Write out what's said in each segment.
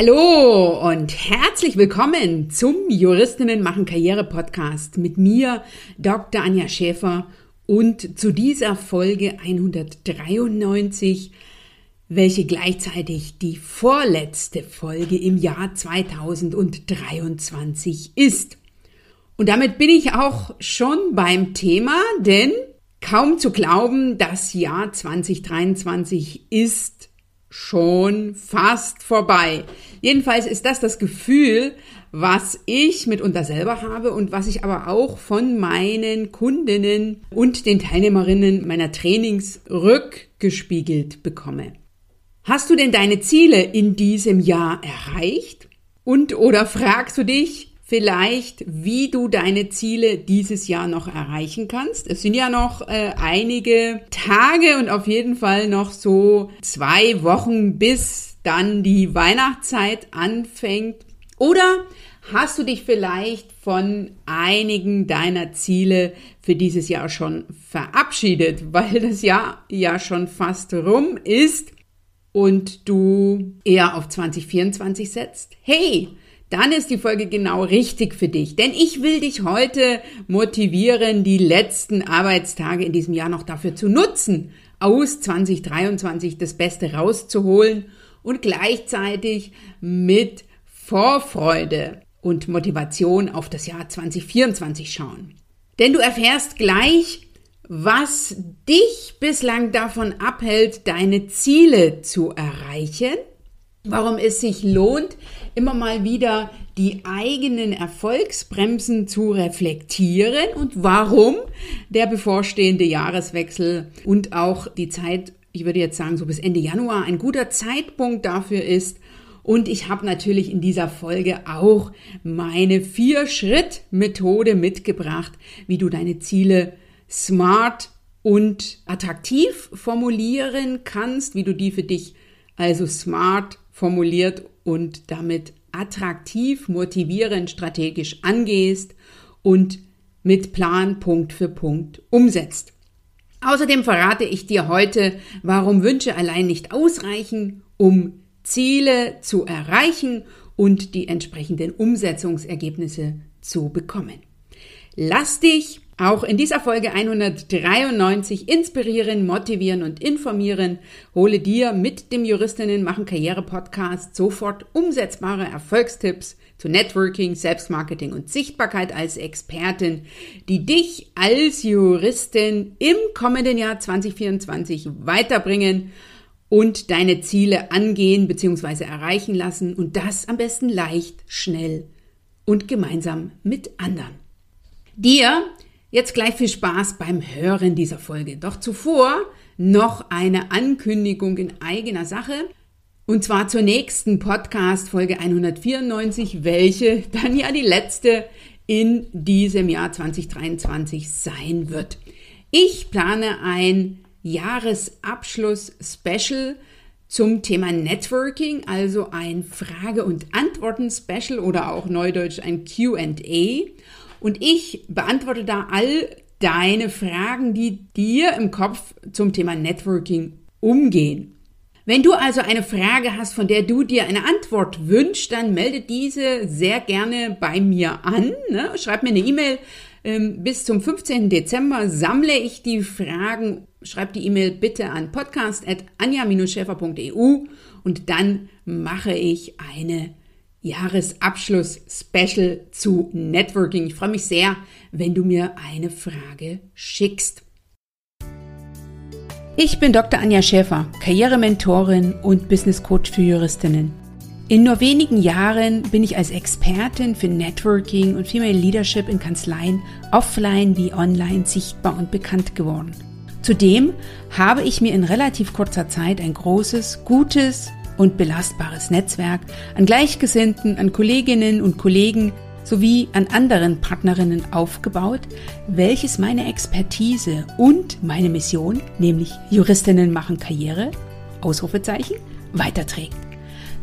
Hallo und herzlich willkommen zum Juristinnen machen Karriere Podcast mit mir, Dr. Anja Schäfer und zu dieser Folge 193, welche gleichzeitig die vorletzte Folge im Jahr 2023 ist. Und damit bin ich auch schon beim Thema, denn kaum zu glauben, das Jahr 2023 ist schon fast vorbei. Jedenfalls ist das das Gefühl, was ich mitunter selber habe und was ich aber auch von meinen Kundinnen und den Teilnehmerinnen meiner Trainings rückgespiegelt bekomme. Hast du denn deine Ziele in diesem Jahr erreicht? Und oder fragst du dich, vielleicht, wie du deine Ziele dieses Jahr noch erreichen kannst. Es sind ja noch äh, einige Tage und auf jeden Fall noch so zwei Wochen, bis dann die Weihnachtszeit anfängt. Oder hast du dich vielleicht von einigen deiner Ziele für dieses Jahr schon verabschiedet, weil das Jahr ja schon fast rum ist und du eher auf 2024 setzt? Hey, dann ist die Folge genau richtig für dich. Denn ich will dich heute motivieren, die letzten Arbeitstage in diesem Jahr noch dafür zu nutzen, aus 2023 das Beste rauszuholen und gleichzeitig mit Vorfreude und Motivation auf das Jahr 2024 schauen. Denn du erfährst gleich, was dich bislang davon abhält, deine Ziele zu erreichen warum es sich lohnt, immer mal wieder die eigenen Erfolgsbremsen zu reflektieren und warum der bevorstehende Jahreswechsel und auch die Zeit, ich würde jetzt sagen, so bis Ende Januar ein guter Zeitpunkt dafür ist. Und ich habe natürlich in dieser Folge auch meine Vier-Schritt-Methode mitgebracht, wie du deine Ziele smart und attraktiv formulieren kannst, wie du die für dich also smart formuliert und damit attraktiv, motivierend, strategisch angehst und mit Plan Punkt für Punkt umsetzt. Außerdem verrate ich dir heute, warum Wünsche allein nicht ausreichen, um Ziele zu erreichen und die entsprechenden Umsetzungsergebnisse zu bekommen. Lass dich auch in dieser Folge 193 inspirieren, motivieren und informieren. Hole dir mit dem Juristinnen machen Karriere Podcast sofort umsetzbare Erfolgstipps zu Networking, Selbstmarketing und Sichtbarkeit als Expertin, die dich als Juristin im kommenden Jahr 2024 weiterbringen und deine Ziele angehen bzw. erreichen lassen und das am besten leicht, schnell und gemeinsam mit anderen. Dir Jetzt gleich viel Spaß beim Hören dieser Folge. Doch zuvor noch eine Ankündigung in eigener Sache. Und zwar zur nächsten Podcast Folge 194, welche dann ja die letzte in diesem Jahr 2023 sein wird. Ich plane ein Jahresabschluss-Special zum Thema Networking, also ein Frage- und Antworten-Special oder auch neudeutsch ein QA. Und ich beantworte da all deine Fragen, die dir im Kopf zum Thema Networking umgehen. Wenn du also eine Frage hast, von der du dir eine Antwort wünschst, dann melde diese sehr gerne bei mir an. Ne? Schreib mir eine E-Mail. Ähm, bis zum 15. Dezember sammle ich die Fragen. Schreib die E-Mail bitte an podcast.anja-schäfer.eu und dann mache ich eine Jahresabschluss-Special zu Networking. Ich freue mich sehr, wenn du mir eine Frage schickst. Ich bin Dr. Anja Schäfer, Karrierementorin und Business Coach für Juristinnen. In nur wenigen Jahren bin ich als Expertin für Networking und Female Leadership in Kanzleien offline wie online sichtbar und bekannt geworden. Zudem habe ich mir in relativ kurzer Zeit ein großes, gutes und belastbares Netzwerk an Gleichgesinnten, an Kolleginnen und Kollegen sowie an anderen Partnerinnen aufgebaut, welches meine Expertise und meine Mission, nämlich Juristinnen machen Karriere, Ausrufezeichen, weiterträgt.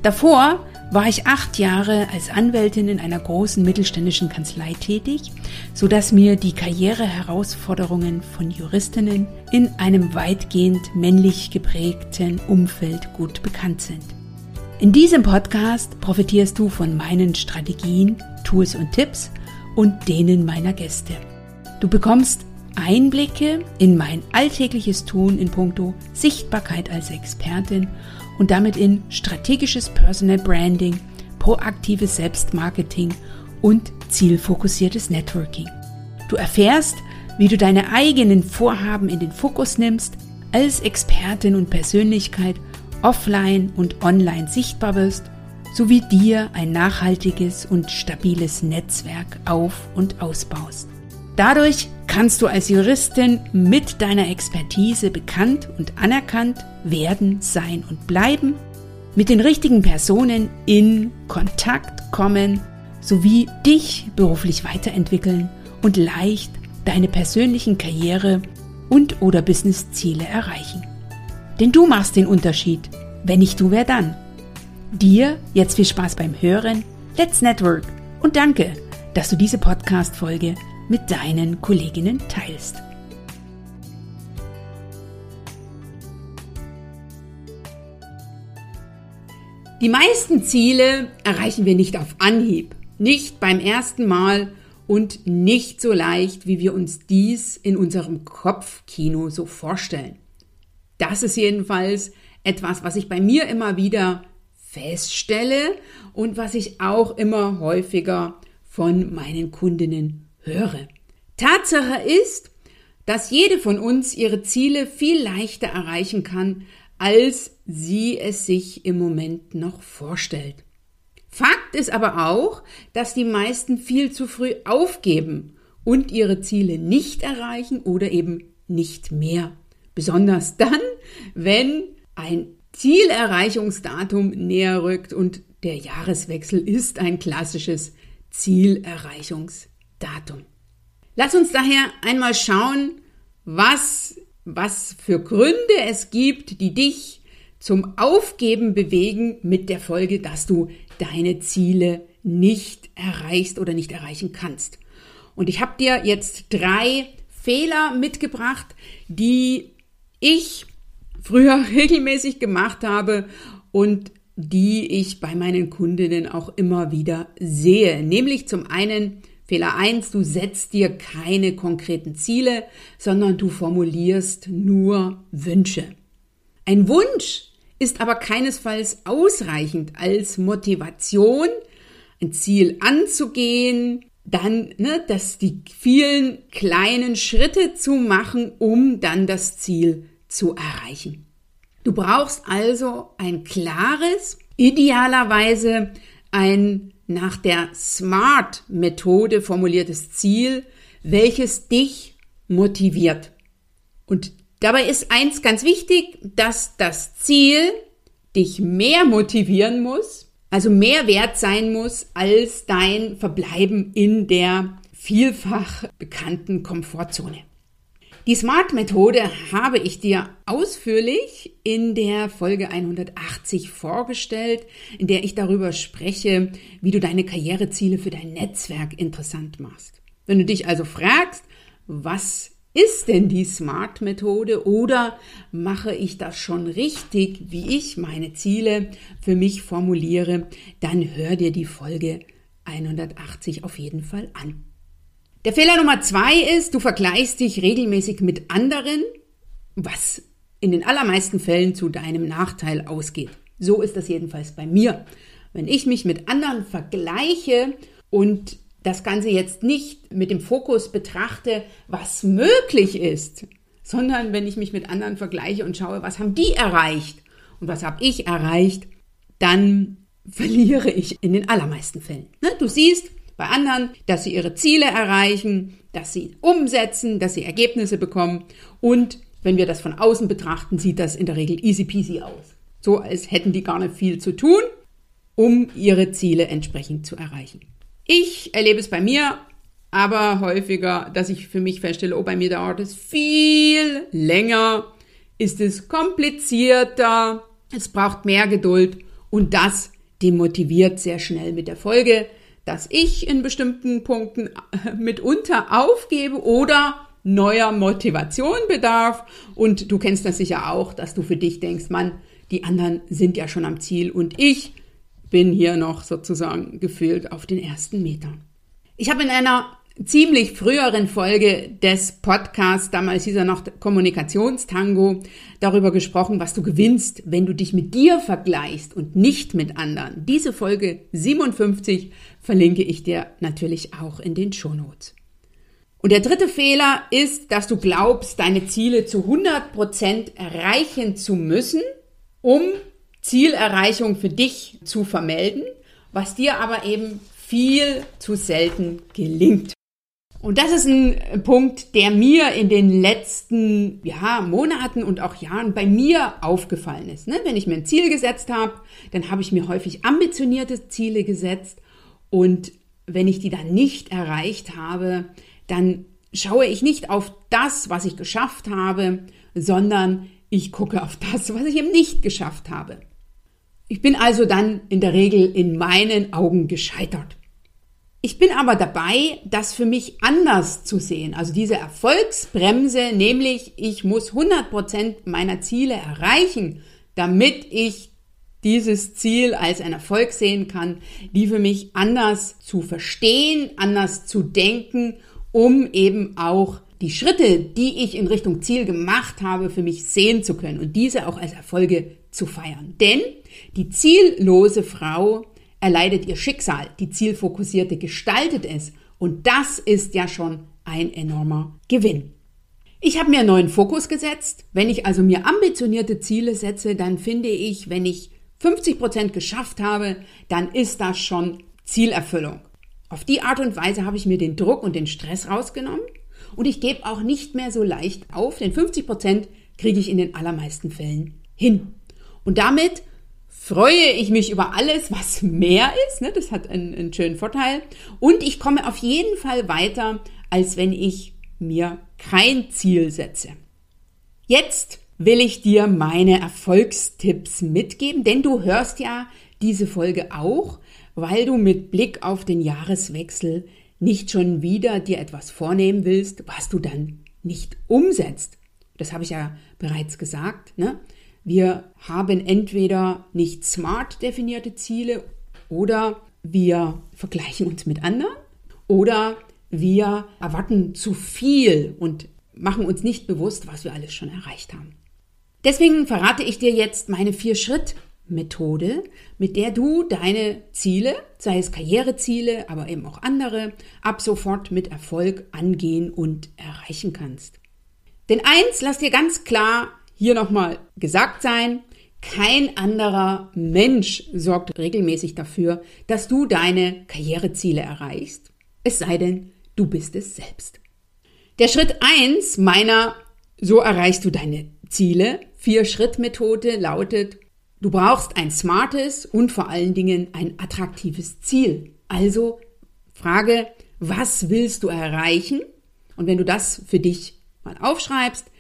Davor war ich acht Jahre als Anwältin in einer großen mittelständischen Kanzlei tätig, so dass mir die Karriereherausforderungen von Juristinnen in einem weitgehend männlich geprägten Umfeld gut bekannt sind. In diesem Podcast profitierst du von meinen Strategien, Tools und Tipps und denen meiner Gäste. Du bekommst Einblicke in mein alltägliches Tun in puncto Sichtbarkeit als Expertin und damit in strategisches Personal Branding, proaktives Selbstmarketing und zielfokussiertes Networking. Du erfährst, wie du deine eigenen Vorhaben in den Fokus nimmst, als Expertin und Persönlichkeit offline und online sichtbar wirst, sowie dir ein nachhaltiges und stabiles Netzwerk auf und ausbaust. Dadurch kannst du als Juristin mit deiner Expertise bekannt und anerkannt werden, sein und bleiben, mit den richtigen Personen in Kontakt kommen, sowie dich beruflich weiterentwickeln und leicht deine persönlichen Karriere und oder Businessziele erreichen. Denn du machst den Unterschied. Wenn nicht du, wer dann? Dir jetzt viel Spaß beim Hören. Let's Network und danke, dass du diese Podcast-Folge mit deinen Kolleginnen teilst. Die meisten Ziele erreichen wir nicht auf Anhieb, nicht beim ersten Mal und nicht so leicht, wie wir uns dies in unserem Kopfkino so vorstellen. Das ist jedenfalls etwas, was ich bei mir immer wieder feststelle und was ich auch immer häufiger von meinen Kundinnen höre. Tatsache ist, dass jede von uns ihre Ziele viel leichter erreichen kann, als sie es sich im Moment noch vorstellt. Fakt ist aber auch, dass die meisten viel zu früh aufgeben und ihre Ziele nicht erreichen oder eben nicht mehr. Besonders dann, wenn ein Zielerreichungsdatum näher rückt und der Jahreswechsel ist ein klassisches Zielerreichungsdatum. Lass uns daher einmal schauen, was, was für Gründe es gibt, die dich zum Aufgeben bewegen mit der Folge, dass du deine Ziele nicht erreichst oder nicht erreichen kannst. Und ich habe dir jetzt drei Fehler mitgebracht, die ich früher regelmäßig gemacht habe und die ich bei meinen Kundinnen auch immer wieder sehe. Nämlich zum einen Fehler eins: du setzt dir keine konkreten Ziele, sondern du formulierst nur Wünsche. Ein Wunsch ist aber keinesfalls ausreichend als Motivation, ein Ziel anzugehen, dann ne, dass die vielen kleinen Schritte zu machen, um dann das Ziel zu erreichen. Du brauchst also ein klares, idealerweise ein nach der SMART-Methode formuliertes Ziel, welches dich motiviert. Und Dabei ist eins ganz wichtig, dass das Ziel dich mehr motivieren muss, also mehr wert sein muss als dein Verbleiben in der vielfach bekannten Komfortzone. Die SMART-Methode habe ich dir ausführlich in der Folge 180 vorgestellt, in der ich darüber spreche, wie du deine Karriereziele für dein Netzwerk interessant machst. Wenn du dich also fragst, was ist denn die Smart-Methode oder mache ich das schon richtig, wie ich meine Ziele für mich formuliere, dann hör dir die Folge 180 auf jeden Fall an. Der Fehler Nummer zwei ist, du vergleichst dich regelmäßig mit anderen, was in den allermeisten Fällen zu deinem Nachteil ausgeht. So ist das jedenfalls bei mir. Wenn ich mich mit anderen vergleiche und das Ganze jetzt nicht mit dem Fokus betrachte, was möglich ist, sondern wenn ich mich mit anderen vergleiche und schaue, was haben die erreicht und was habe ich erreicht, dann verliere ich in den allermeisten Fällen. Ne? Du siehst bei anderen, dass sie ihre Ziele erreichen, dass sie umsetzen, dass sie Ergebnisse bekommen und wenn wir das von außen betrachten, sieht das in der Regel easy peasy aus. So als hätten die gar nicht viel zu tun, um ihre Ziele entsprechend zu erreichen. Ich erlebe es bei mir aber häufiger, dass ich für mich feststelle, oh, bei mir dauert es viel länger, ist es komplizierter, es braucht mehr Geduld und das demotiviert sehr schnell mit der Folge, dass ich in bestimmten Punkten äh, mitunter aufgebe oder neuer Motivation bedarf. Und du kennst das sicher auch, dass du für dich denkst, Mann, Die anderen sind ja schon am Ziel und ich bin hier noch sozusagen gefühlt auf den ersten Metern. Ich habe in einer ziemlich früheren Folge des Podcasts, damals hieß er noch Kommunikationstango, darüber gesprochen, was du gewinnst, wenn du dich mit dir vergleichst und nicht mit anderen. Diese Folge 57 verlinke ich dir natürlich auch in den Shownotes. Und der dritte Fehler ist, dass du glaubst, deine Ziele zu 100 Prozent erreichen zu müssen, um Zielerreichung für dich zu vermelden, was dir aber eben viel zu selten gelingt. Und das ist ein Punkt, der mir in den letzten ja, Monaten und auch Jahren bei mir aufgefallen ist. Ne? Wenn ich mir ein Ziel gesetzt habe, dann habe ich mir häufig ambitionierte Ziele gesetzt und wenn ich die dann nicht erreicht habe, dann schaue ich nicht auf das, was ich geschafft habe, sondern ich gucke auf das, was ich eben nicht geschafft habe. Ich bin also dann in der Regel in meinen Augen gescheitert. Ich bin aber dabei, das für mich anders zu sehen. Also diese Erfolgsbremse, nämlich ich muss 100% meiner Ziele erreichen, damit ich dieses Ziel als ein Erfolg sehen kann, die für mich anders zu verstehen, anders zu denken, um eben auch die Schritte, die ich in Richtung Ziel gemacht habe, für mich sehen zu können und diese auch als Erfolge zu feiern. Denn die ziellose Frau erleidet ihr Schicksal, die zielfokussierte gestaltet es und das ist ja schon ein enormer Gewinn. Ich habe mir einen neuen Fokus gesetzt. Wenn ich also mir ambitionierte Ziele setze, dann finde ich, wenn ich 50 Prozent geschafft habe, dann ist das schon Zielerfüllung. Auf die Art und Weise habe ich mir den Druck und den Stress rausgenommen und ich gebe auch nicht mehr so leicht auf, denn 50 Prozent kriege ich in den allermeisten Fällen hin. Und damit freue ich mich über alles, was mehr ist. Ne? Das hat einen, einen schönen Vorteil. Und ich komme auf jeden Fall weiter, als wenn ich mir kein Ziel setze. Jetzt will ich dir meine Erfolgstipps mitgeben, denn du hörst ja diese Folge auch, weil du mit Blick auf den Jahreswechsel nicht schon wieder dir etwas vornehmen willst, was du dann nicht umsetzt. Das habe ich ja bereits gesagt. Ne? Wir haben entweder nicht smart definierte Ziele oder wir vergleichen uns mit anderen oder wir erwarten zu viel und machen uns nicht bewusst, was wir alles schon erreicht haben. Deswegen verrate ich dir jetzt meine Vier-Schritt-Methode, mit der du deine Ziele, sei es Karriereziele, aber eben auch andere, ab sofort mit Erfolg angehen und erreichen kannst. Denn eins, lass dir ganz klar hier nochmal gesagt sein, kein anderer Mensch sorgt regelmäßig dafür, dass du deine Karriereziele erreichst, es sei denn, du bist es selbst. Der Schritt eins meiner So erreichst du deine Ziele Vier-Schritt-Methode lautet, du brauchst ein smartes und vor allen Dingen ein attraktives Ziel. Also Frage, was willst du erreichen? Und wenn du das für dich mal aufschreibst,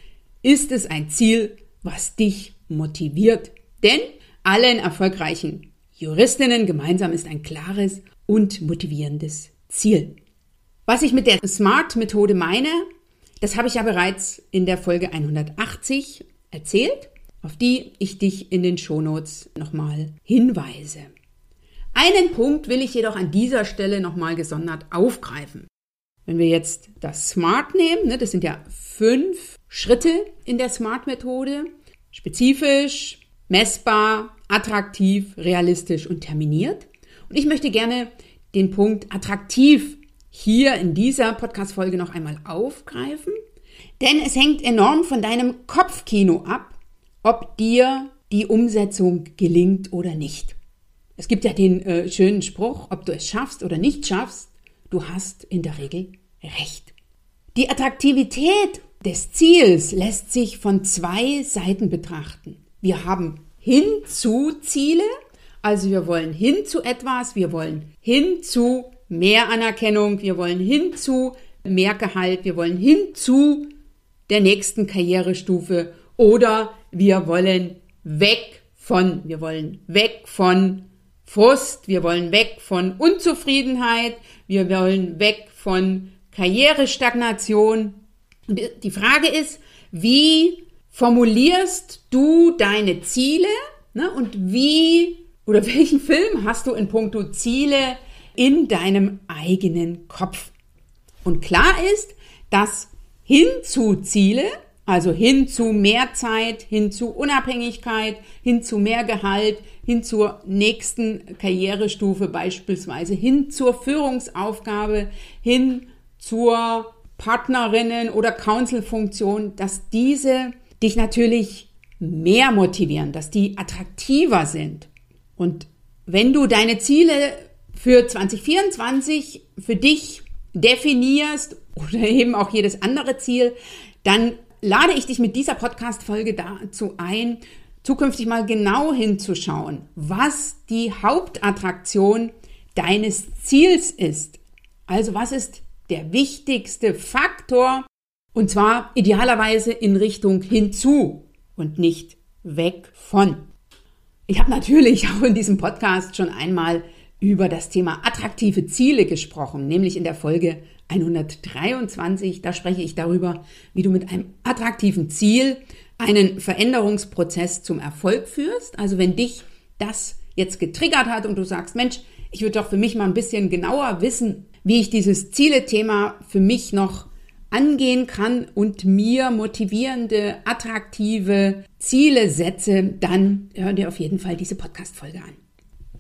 ist es ein Ziel, was dich motiviert. Denn allen erfolgreichen Juristinnen gemeinsam ist ein klares und motivierendes Ziel. Was ich mit der SMART-Methode meine, das habe ich ja bereits in der Folge 180 erzählt, auf die ich dich in den Shownotes nochmal hinweise. Einen Punkt will ich jedoch an dieser Stelle nochmal gesondert aufgreifen. Wenn wir jetzt das SMART nehmen, ne, das sind ja fünf Schritte in der SMART-Methode, spezifisch, messbar, attraktiv, realistisch und terminiert. Und ich möchte gerne den Punkt attraktiv hier in dieser Podcast-Folge noch einmal aufgreifen denn es hängt enorm von deinem Kopfkino ab, ob dir die Umsetzung gelingt oder nicht. Es gibt ja den äh, schönen Spruch, ob du es schaffst oder nicht schaffst, du hast in der Regel recht. Die Attraktivität des Ziels lässt sich von zwei Seiten betrachten. Wir haben hin zu Ziele, also wir wollen hin zu etwas, wir wollen hin zu mehr Anerkennung, wir wollen hin zu mehr Gehalt, wir wollen hin zu der nächsten Karrierestufe oder wir wollen weg von, wir wollen weg von Frust, wir wollen weg von Unzufriedenheit, wir wollen weg von Karrierestagnation. Die Frage ist, wie formulierst du deine Ziele Ne? Und wie oder welchen Film hast du in puncto Ziele in deinem eigenen Kopf? Und klar ist, dass hin zu Ziele, also hin zu mehr Zeit, hin zu Unabhängigkeit, hin zu mehr Gehalt, hin zur nächsten Karrierestufe beispielsweise, hin zur Führungsaufgabe, hin zur Partnerinnen- oder Council-Funktion, dass diese dich natürlich mehr motivieren, dass die attraktiver sind. Und wenn du deine Ziele für 2024 für dich definierst oder eben auch jedes andere Ziel, dann lade ich dich mit dieser Podcast-Folge dazu ein, zukünftig mal genau hinzuschauen, was die Hauptattraktion deines Ziels ist. Also was ist der wichtigste Faktor und zwar idealerweise in Richtung hinzu und nicht weg von. Ich habe natürlich auch in diesem Podcast schon einmal über das Thema attraktive Ziele gesprochen, nämlich in der Folge 123. Da spreche ich darüber, wie du mit einem attraktiven Ziel einen Veränderungsprozess zum Erfolg führst. Also wenn dich das jetzt getriggert hat und du sagst, Mensch, ich würde doch für mich mal ein bisschen genauer wissen, wie ich dieses Ziele-Thema für mich noch angehen kann und mir motivierende, attraktive Ziele setze, dann hör dir auf jeden Fall diese Podcast-Folge an.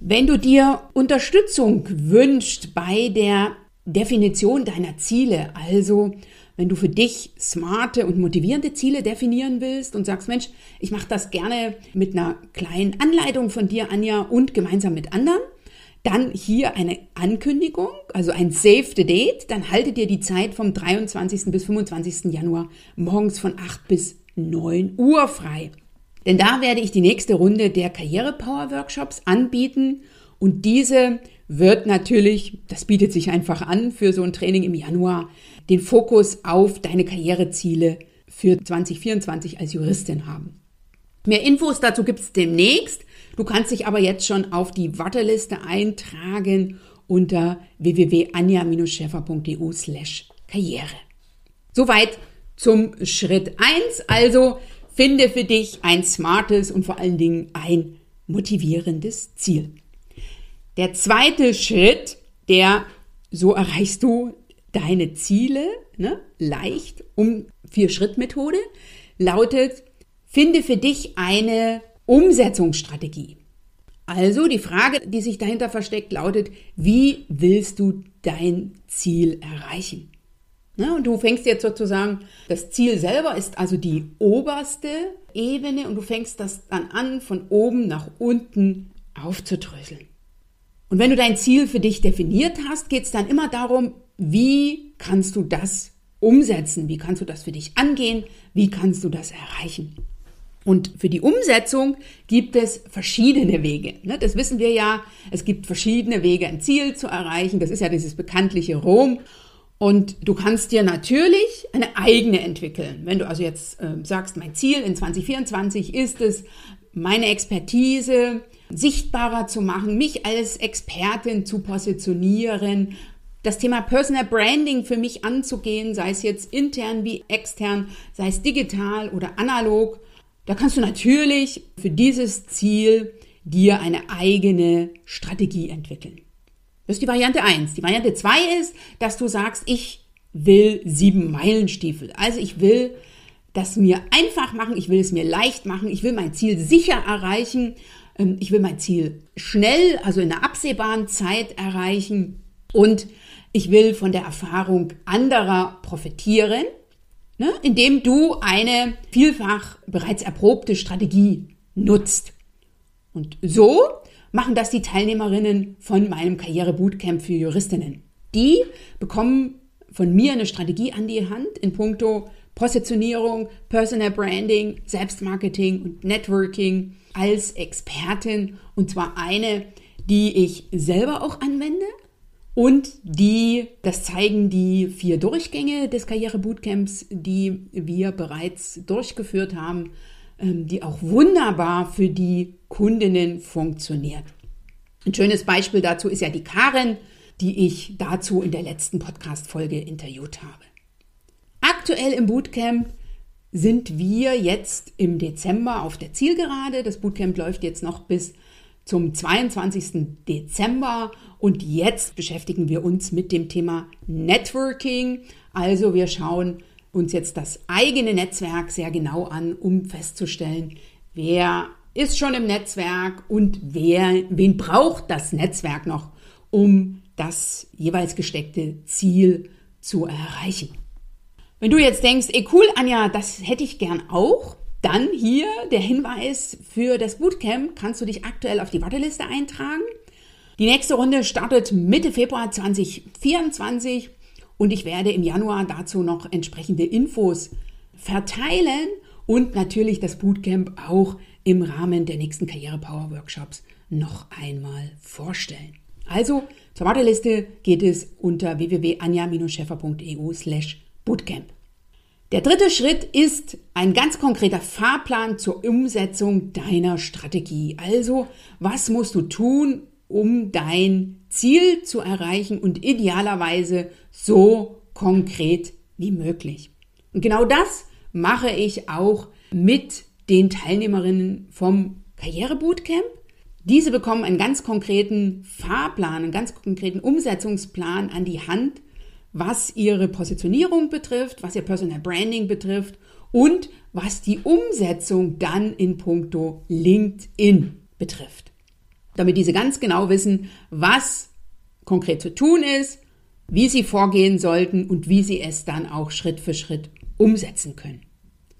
Wenn du dir Unterstützung wünschst bei der Definition deiner Ziele, also wenn du für dich smarte und motivierende Ziele definieren willst und sagst, Mensch, ich mache das gerne mit einer kleinen Anleitung von dir, Anja, und gemeinsam mit anderen, dann hier eine Ankündigung, also ein Save the Date. Dann haltet ihr die Zeit vom 23. bis 25. Januar morgens von 8 bis 9 Uhr frei. Denn da werde ich die nächste Runde der Karriere Power Workshops anbieten und diese wird natürlich, das bietet sich einfach an für so ein Training im Januar, den Fokus auf deine Karriereziele für 2024 als Juristin haben. Mehr Infos dazu gibt es demnächst. Du kannst dich aber jetzt schon auf die Warteliste eintragen unter www.anja-schäfer.eu slash karriere. Soweit zum Schritt 1. Also finde für dich ein smartes und vor allen Dingen ein motivierendes Ziel. Der zweite Schritt, der so erreichst du deine Ziele ne, leicht um vier Schritt Methode lautet finde für dich eine Umsetzungsstrategie. Also die Frage, die sich dahinter versteckt, lautet, wie willst du dein Ziel erreichen? Ja, und du fängst jetzt sozusagen, das Ziel selber ist also die oberste Ebene und du fängst das dann an, von oben nach unten aufzudröseln. Und wenn du dein Ziel für dich definiert hast, geht es dann immer darum, wie kannst du das umsetzen? Wie kannst du das für dich angehen? Wie kannst du das erreichen? Und für die Umsetzung gibt es verschiedene Wege. Ne? Das wissen wir ja. Es gibt verschiedene Wege, ein Ziel zu erreichen. Das ist ja dieses bekanntliche Rom. Und du kannst dir natürlich eine eigene entwickeln. Wenn du also jetzt äh, sagst, mein Ziel in 2024 ist es, meine Expertise sichtbarer zu machen, mich als Expertin zu positionieren, das Thema Personal Branding für mich anzugehen, sei es jetzt intern wie extern, sei es digital oder analog da kannst du natürlich für dieses Ziel dir eine eigene Strategie entwickeln. Das ist die Variante 1. Die Variante 2 ist, dass du sagst, ich will sieben Meilenstiefel. Also ich will das mir einfach machen, ich will es mir leicht machen, ich will mein Ziel sicher erreichen, ähm, ich will mein Ziel schnell, also in einer absehbaren Zeit erreichen und ich will von der Erfahrung anderer profitieren ne, indem du eine vielfach bereits erprobte Strategie nutzt. Und so machen das die Teilnehmerinnen von meinem Karriere-Bootcamp für Juristinnen. Die bekommen von mir eine Strategie an die Hand in puncto Positionierung, Personal Branding, Selbstmarketing und Networking als Expertin und zwar eine, die ich selber auch anwende, und die, das zeigen die vier Durchgänge des Karriere-Bootcamps, die wir bereits durchgeführt haben, ähm, die auch wunderbar für die Kundinnen funktioniert. Ein schönes Beispiel dazu ist ja die Karen, die ich dazu in der letzten Podcast-Folge interviewt habe. Aktuell im Bootcamp sind wir jetzt im Dezember auf der Zielgerade. Das Bootcamp läuft jetzt noch bis zum 22. Dezember und jetzt beschäftigen wir uns mit dem Thema Networking. Also wir schauen uns jetzt das eigene Netzwerk sehr genau an, um festzustellen, wer ist schon im Netzwerk und wer, wen braucht das Netzwerk noch, um das jeweils gesteckte Ziel zu erreichen. Wenn du jetzt denkst, ey cool, Anja, das hätte ich gern auch, dann hier der Hinweis für das Bootcamp, kannst du dich aktuell auf die Warteliste eintragen. Die nächste Runde startet Mitte Februar 2024 und ich werde im Januar dazu noch entsprechende Infos verteilen und natürlich das Bootcamp auch im Rahmen der nächsten Karriere Power Workshops noch einmal vorstellen. Also zur Warteliste geht es unter www.anja-scheffer.eu slash bootcamp. Der dritte Schritt ist ein ganz konkreter Fahrplan zur Umsetzung deiner Strategie. Also, was musst du tun, um dein Ziel zu erreichen und idealerweise so konkret wie möglich. Und genau das mache ich auch mit den Teilnehmerinnen vom Karrierebootcamp. Diese bekommen einen ganz konkreten Fahrplan, einen ganz konkreten Umsetzungsplan an die Hand, was ihre Positionierung betrifft, was ihr Personal Branding betrifft und was die Umsetzung dann in puncto LinkedIn betrifft. Damit diese ganz genau wissen, was konkret zu tun ist, wie sie vorgehen sollten und wie sie es dann auch Schritt für Schritt umsetzen können.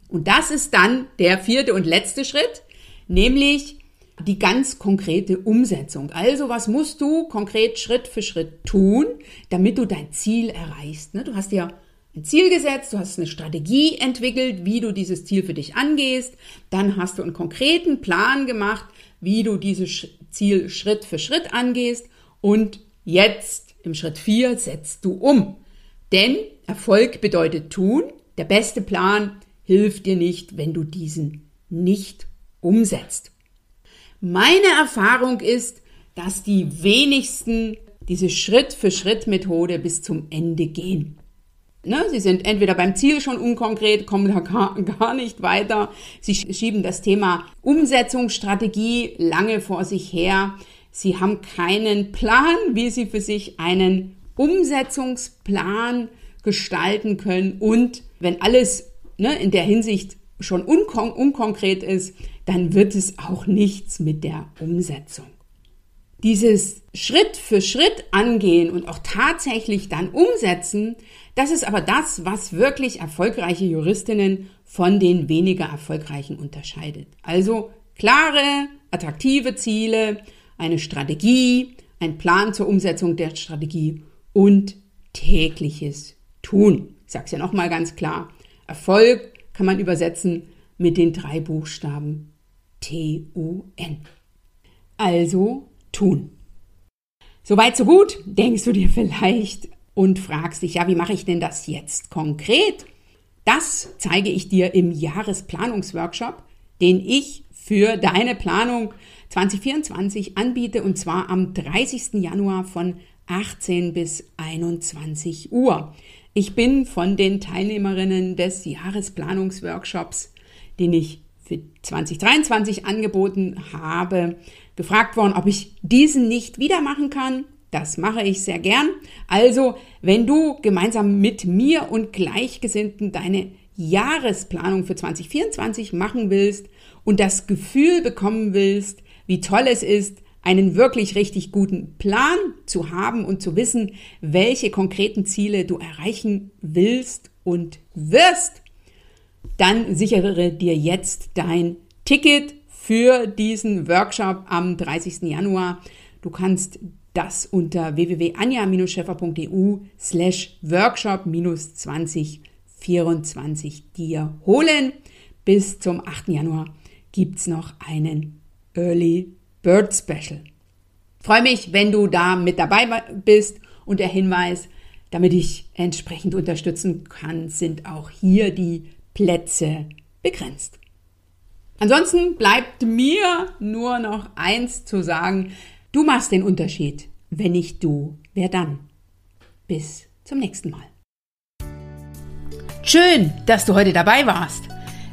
Und das ist dann der vierte und letzte Schritt, nämlich die ganz konkrete Umsetzung. Also was musst du konkret Schritt für Schritt tun, damit du dein Ziel erreichst? Ne? Du hast dir ein Ziel gesetzt, du hast eine Strategie entwickelt, wie du dieses Ziel für dich angehst, dann hast du einen konkreten Plan gemacht, wie du dieses Ziel Schritt für Schritt angehst und jetzt im Schritt 4 setzt du um. Denn Erfolg bedeutet tun. Der beste Plan hilft dir nicht, wenn du diesen nicht umsetzt. Meine Erfahrung ist, dass die wenigsten diese Schritt-für-Schritt-Methode bis zum Ende gehen. Ne, sie sind entweder beim Ziel schon unkonkret, kommen da gar, gar nicht weiter. Sie schieben das Thema Umsetzungsstrategie lange vor sich her. Sie haben keinen Plan, wie sie für sich einen Umsetzungsplan gestalten können. Und wenn alles ne, in der Hinsicht schon unkon unkonkret ist, dann wird es auch nichts mit der Umsetzung. Dieses Schritt für Schritt angehen und auch tatsächlich dann umsetzen, das ist aber das, was wirklich erfolgreiche Juristinnen von den weniger erfolgreichen unterscheidet. Also klare, attraktive Ziele, eine Strategie, ein Plan zur Umsetzung der Strategie und tägliches Tun. Ich sage es ja nochmal ganz klar. Erfolg kann man übersetzen mit den drei Buchstaben T-U-N. Also tun. Soweit, so gut, denkst du dir vielleicht und fragst dich, ja, wie mache ich denn das jetzt konkret? Das zeige ich dir im Jahresplanungsworkshop, den ich für deine Planung 2024 anbiete und zwar am 30. Januar von 18 bis 21 Uhr. Ich bin von den Teilnehmerinnen des Jahresplanungsworkshops, den ich für 2023 angeboten habe, gefragt worden, ob ich diesen nicht wieder machen kann. Das mache ich sehr gern. Also, wenn du gemeinsam mit mir und Gleichgesinnten deine Jahresplanung für 2024 machen willst und das Gefühl bekommen willst, wie toll es ist, einen wirklich richtig guten Plan zu haben und zu wissen, welche konkreten Ziele du erreichen willst und wirst, dann sichere dir jetzt dein Ticket für diesen Workshop am 30. Januar. Du kannst das unter www.anja-scheffer.eu slash workshop 2024 dir holen. Bis zum 8. Januar gibt's noch einen Early Bird Special. freue mich, wenn du da mit dabei bist und der Hinweis, damit ich entsprechend unterstützen kann, sind auch hier die Plätze begrenzt. Ansonsten bleibt mir nur noch eins zu sagen. Du machst den Unterschied. Wenn nicht du, wer dann? Bis zum nächsten Mal. Schön, dass du heute dabei warst.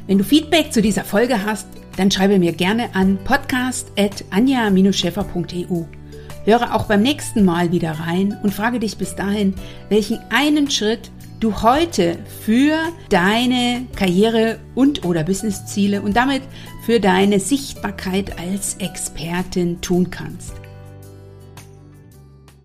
Wenn du Feedback zu dieser Folge hast, dann schreibe mir gerne an podcast.anja-schäfer.eu. Höre auch beim nächsten Mal wieder rein und frage dich bis dahin, welchen einen Schritt du heute für deine Karriere und oder Businessziele und damit für deine Sichtbarkeit als Expertin tun kannst.